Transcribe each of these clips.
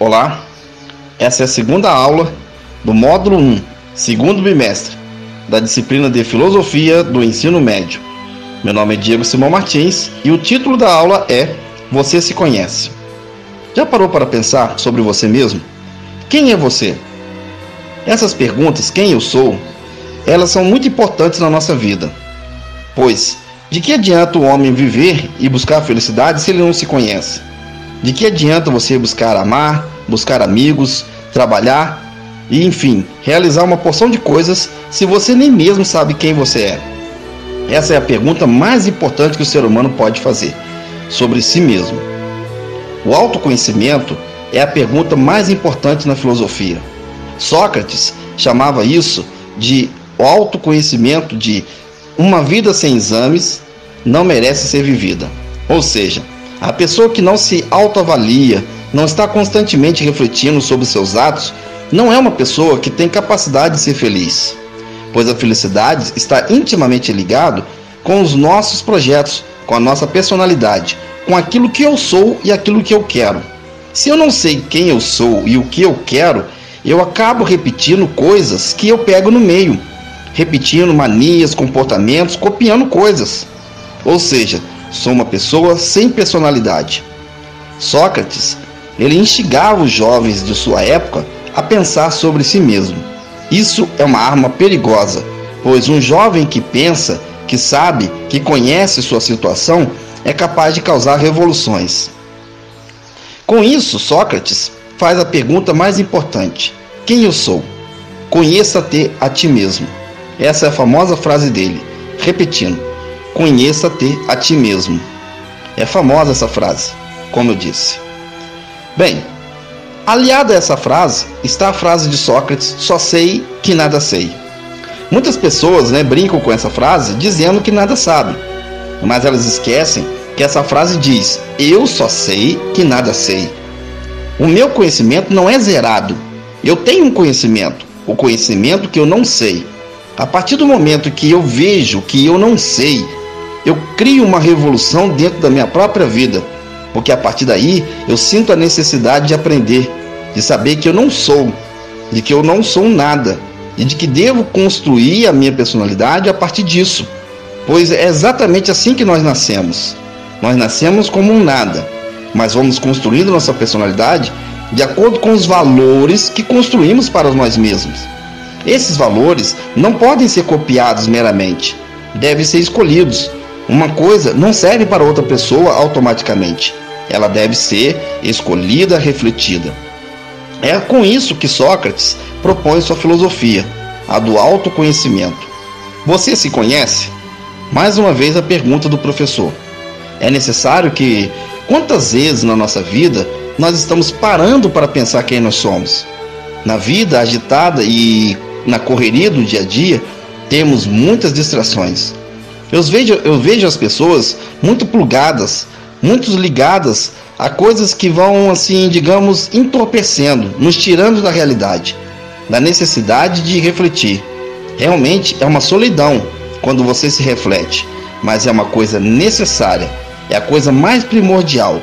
Olá, essa é a segunda aula do módulo 1, segundo bimestre, da disciplina de Filosofia do Ensino Médio. Meu nome é Diego Simão Martins e o título da aula é Você se conhece. Já parou para pensar sobre você mesmo? Quem é você? Essas perguntas, quem eu sou, elas são muito importantes na nossa vida. Pois, de que adianta o homem viver e buscar felicidade se ele não se conhece? De que adianta você buscar amar, buscar amigos, trabalhar e, enfim, realizar uma porção de coisas se você nem mesmo sabe quem você é? Essa é a pergunta mais importante que o ser humano pode fazer sobre si mesmo. O autoconhecimento é a pergunta mais importante na filosofia. Sócrates chamava isso de autoconhecimento de uma vida sem exames não merece ser vivida. Ou seja, a pessoa que não se autoavalia, não está constantemente refletindo sobre seus atos, não é uma pessoa que tem capacidade de ser feliz, pois a felicidade está intimamente ligado com os nossos projetos, com a nossa personalidade, com aquilo que eu sou e aquilo que eu quero. Se eu não sei quem eu sou e o que eu quero, eu acabo repetindo coisas que eu pego no meio, repetindo manias, comportamentos, copiando coisas. Ou seja, Sou uma pessoa sem personalidade. Sócrates, ele instigava os jovens de sua época a pensar sobre si mesmo. Isso é uma arma perigosa, pois um jovem que pensa, que sabe, que conhece sua situação, é capaz de causar revoluções. Com isso, Sócrates faz a pergunta mais importante: Quem eu sou? Conheça-te a ti mesmo. Essa é a famosa frase dele. Repetindo: Conheça-te a ti mesmo. É famosa essa frase, como eu disse. Bem, aliada a essa frase está a frase de Sócrates: só sei que nada sei. Muitas pessoas né, brincam com essa frase dizendo que nada sabem, mas elas esquecem que essa frase diz: eu só sei que nada sei. O meu conhecimento não é zerado. Eu tenho um conhecimento, o conhecimento que eu não sei. A partir do momento que eu vejo que eu não sei, eu crio uma revolução dentro da minha própria vida, porque a partir daí eu sinto a necessidade de aprender, de saber que eu não sou, de que eu não sou nada e de que devo construir a minha personalidade a partir disso, pois é exatamente assim que nós nascemos. Nós nascemos como um nada, mas vamos construindo nossa personalidade de acordo com os valores que construímos para nós mesmos. Esses valores não podem ser copiados meramente, devem ser escolhidos uma coisa não serve para outra pessoa automaticamente. Ela deve ser escolhida, refletida. É com isso que Sócrates propõe sua filosofia, a do autoconhecimento. Você se conhece? Mais uma vez a pergunta do professor. É necessário que, quantas vezes na nossa vida nós estamos parando para pensar quem nós somos? Na vida agitada e na correria do dia a dia, temos muitas distrações. Eu vejo, eu vejo as pessoas muito plugadas, muito ligadas a coisas que vão, assim, digamos, entorpecendo, nos tirando da realidade, da necessidade de refletir. Realmente é uma solidão quando você se reflete, mas é uma coisa necessária, é a coisa mais primordial.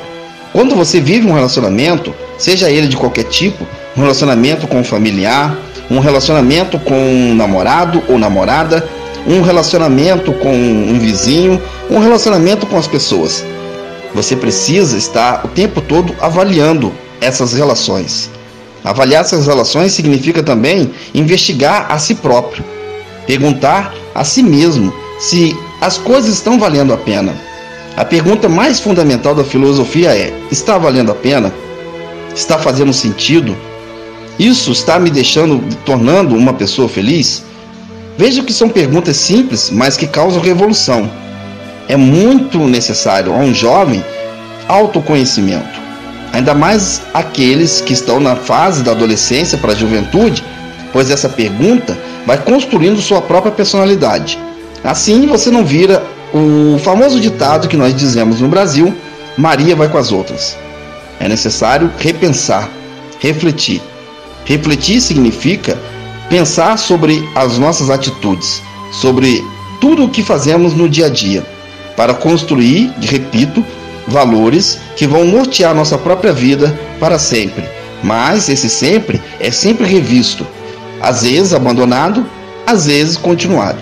Quando você vive um relacionamento, seja ele de qualquer tipo, um relacionamento com um familiar, um relacionamento com um namorado ou namorada, um relacionamento com um vizinho, um relacionamento com as pessoas. Você precisa estar o tempo todo avaliando essas relações. Avaliar essas relações significa também investigar a si próprio, perguntar a si mesmo se as coisas estão valendo a pena. A pergunta mais fundamental da filosofia é: está valendo a pena? Está fazendo sentido? Isso está me deixando, tornando uma pessoa feliz? Veja que são perguntas simples, mas que causam revolução. É muito necessário a um jovem autoconhecimento, ainda mais aqueles que estão na fase da adolescência para a juventude, pois essa pergunta vai construindo sua própria personalidade. Assim você não vira o famoso ditado que nós dizemos no Brasil: Maria vai com as outras. É necessário repensar, refletir. Refletir significa pensar sobre as nossas atitudes, sobre tudo o que fazemos no dia a dia, para construir, repito, valores que vão nortear nossa própria vida para sempre, Mas esse sempre é sempre revisto, às vezes abandonado, às vezes continuado.